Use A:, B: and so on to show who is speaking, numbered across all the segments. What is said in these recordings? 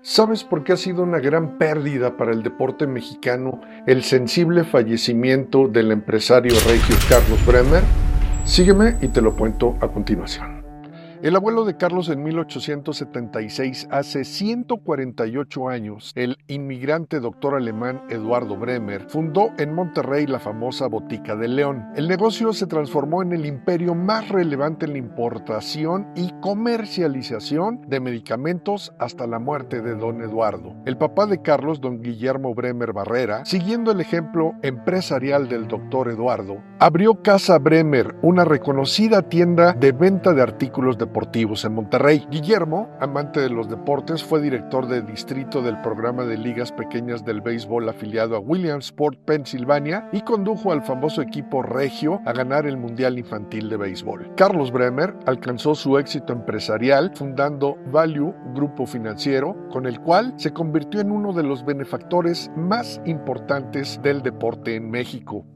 A: ¿Sabes por qué ha sido una gran pérdida para el deporte mexicano el sensible fallecimiento del empresario regio Carlos Bremer? Sígueme y te lo cuento a continuación. El abuelo de Carlos en 1876, hace 148 años, el inmigrante doctor alemán Eduardo Bremer, fundó en Monterrey la famosa Botica de León. El negocio se transformó en el imperio más relevante en la importación y comercialización de medicamentos hasta la muerte de don Eduardo. El papá de Carlos, don Guillermo Bremer Barrera, siguiendo el ejemplo empresarial del doctor Eduardo, abrió Casa Bremer, una reconocida tienda de venta de artículos de deportivos en Monterrey. Guillermo, amante de los deportes, fue director de distrito del programa de ligas pequeñas del béisbol afiliado a Williamsport, Pensilvania, y condujo al famoso equipo regio a ganar el Mundial Infantil de Béisbol. Carlos Bremer alcanzó su éxito empresarial fundando Value Grupo Financiero, con el cual se convirtió en uno de los benefactores más importantes del deporte en México.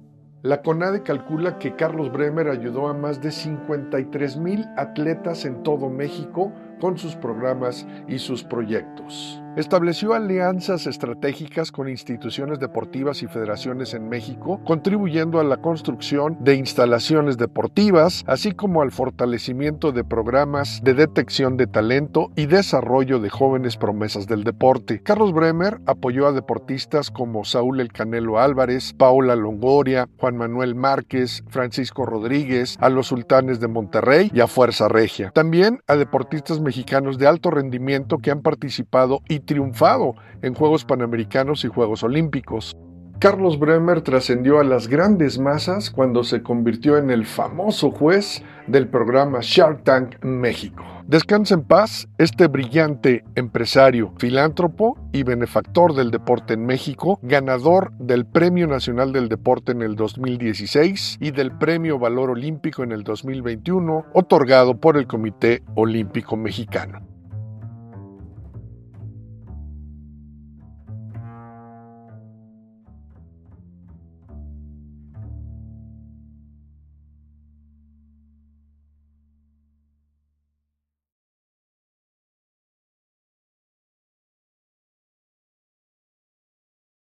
A: La CONADE calcula que Carlos Bremer ayudó a más de 53 mil atletas en todo México con sus programas y sus proyectos. Estableció alianzas estratégicas con instituciones deportivas y federaciones en México, contribuyendo a la construcción de instalaciones deportivas, así como al fortalecimiento de programas de detección de talento y desarrollo de jóvenes promesas del deporte. Carlos Bremer apoyó a deportistas como Saúl El Canelo Álvarez, Paula Longoria, Juan Manuel Márquez, Francisco Rodríguez, a los sultanes de Monterrey y a Fuerza Regia. También a deportistas mexicanos de alto rendimiento que han participado y triunfado en Juegos Panamericanos y Juegos Olímpicos. Carlos Bremer trascendió a las grandes masas cuando se convirtió en el famoso juez del programa Shark Tank México. Descansa en paz este brillante empresario, filántropo y benefactor del deporte en México, ganador del Premio Nacional del Deporte en el 2016 y del Premio Valor Olímpico en el 2021, otorgado por el Comité Olímpico Mexicano.